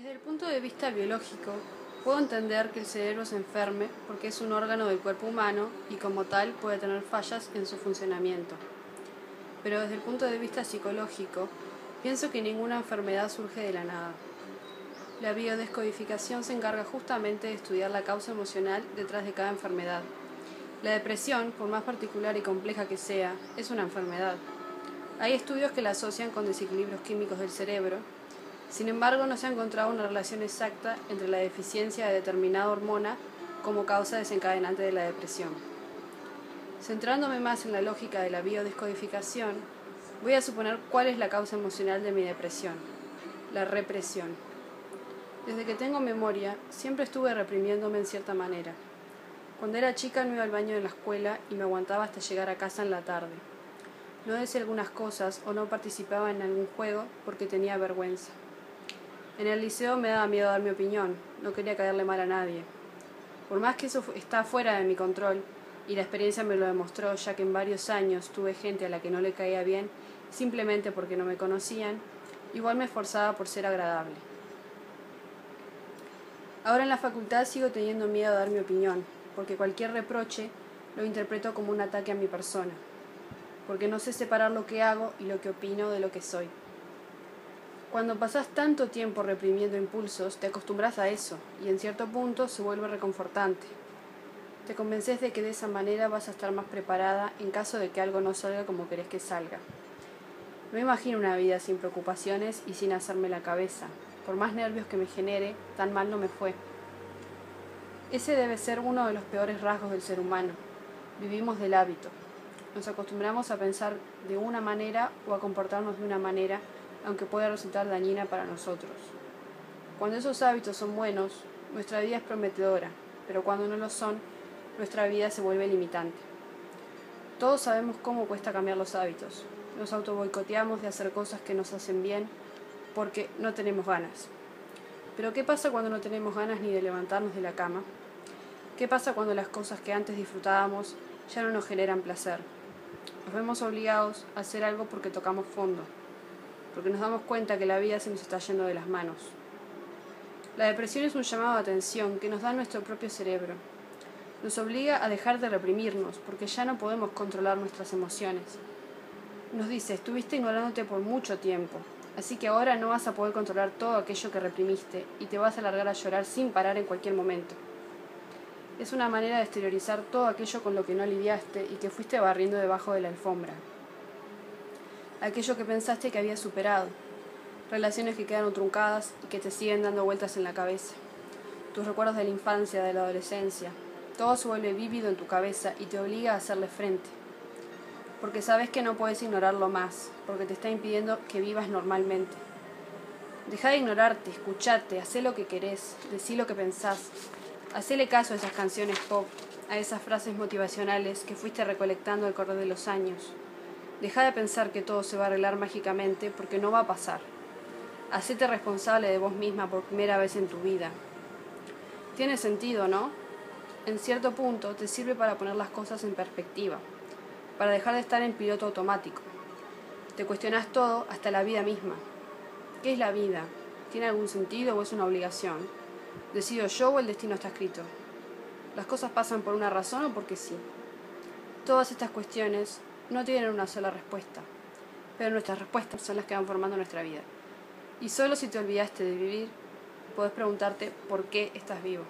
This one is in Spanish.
Desde el punto de vista biológico, puedo entender que el cerebro se enferme porque es un órgano del cuerpo humano y como tal puede tener fallas en su funcionamiento. Pero desde el punto de vista psicológico, pienso que ninguna enfermedad surge de la nada. La biodescodificación se encarga justamente de estudiar la causa emocional detrás de cada enfermedad. La depresión, por más particular y compleja que sea, es una enfermedad. Hay estudios que la asocian con desequilibrios químicos del cerebro, sin embargo no se ha encontrado una relación exacta entre la deficiencia de determinada hormona como causa desencadenante de la depresión. Centrándome más en la lógica de la biodescodificación, voy a suponer cuál es la causa emocional de mi depresión, la represión. Desde que tengo memoria, siempre estuve reprimiéndome en cierta manera. Cuando era chica no iba al baño de la escuela y me aguantaba hasta llegar a casa en la tarde. No decía algunas cosas o no participaba en algún juego porque tenía vergüenza. En el liceo me daba miedo dar mi opinión, no quería caerle mal a nadie. Por más que eso está fuera de mi control, y la experiencia me lo demostró ya que en varios años tuve gente a la que no le caía bien simplemente porque no me conocían, igual me esforzaba por ser agradable. Ahora en la facultad sigo teniendo miedo a dar mi opinión, porque cualquier reproche lo interpreto como un ataque a mi persona, porque no sé separar lo que hago y lo que opino de lo que soy. Cuando pasas tanto tiempo reprimiendo impulsos, te acostumbras a eso y en cierto punto se vuelve reconfortante. Te convences de que de esa manera vas a estar más preparada en caso de que algo no salga como querés que salga. No imagino una vida sin preocupaciones y sin hacerme la cabeza. Por más nervios que me genere, tan mal no me fue. Ese debe ser uno de los peores rasgos del ser humano. Vivimos del hábito. Nos acostumbramos a pensar de una manera o a comportarnos de una manera, aunque pueda resultar dañina para nosotros. Cuando esos hábitos son buenos, nuestra vida es prometedora, pero cuando no lo son, nuestra vida se vuelve limitante. Todos sabemos cómo cuesta cambiar los hábitos. Nos autoboicoteamos de hacer cosas que nos hacen bien porque no tenemos ganas. Pero ¿qué pasa cuando no tenemos ganas ni de levantarnos de la cama? ¿Qué pasa cuando las cosas que antes disfrutábamos ya no nos generan placer? Nos vemos obligados a hacer algo porque tocamos fondo, porque nos damos cuenta que la vida se nos está yendo de las manos. La depresión es un llamado de atención que nos da nuestro propio cerebro. Nos obliga a dejar de reprimirnos porque ya no podemos controlar nuestras emociones. Nos dice, estuviste ignorándote por mucho tiempo, así que ahora no vas a poder controlar todo aquello que reprimiste y te vas a largar a llorar sin parar en cualquier momento. Es una manera de exteriorizar todo aquello con lo que no lidiaste y que fuiste barriendo debajo de la alfombra. Aquello que pensaste que habías superado. Relaciones que quedaron truncadas y que te siguen dando vueltas en la cabeza. Tus recuerdos de la infancia, de la adolescencia. Todo se vuelve vívido en tu cabeza y te obliga a hacerle frente. Porque sabes que no puedes ignorarlo más, porque te está impidiendo que vivas normalmente. Deja de ignorarte, escuchate, haz lo que querés, decí lo que pensás, Hacele caso a esas canciones pop, a esas frases motivacionales que fuiste recolectando al correr de los años. Deja de pensar que todo se va a arreglar mágicamente porque no va a pasar. Hacete responsable de vos misma por primera vez en tu vida. Tiene sentido, ¿no? En cierto punto te sirve para poner las cosas en perspectiva, para dejar de estar en piloto automático. Te cuestionas todo, hasta la vida misma. ¿Qué es la vida? ¿Tiene algún sentido o es una obligación? ¿Decido yo o el destino está escrito? ¿Las cosas pasan por una razón o porque sí? Todas estas cuestiones no tienen una sola respuesta, pero nuestras respuestas son las que van formando nuestra vida. Y solo si te olvidaste de vivir, puedes preguntarte por qué estás vivo.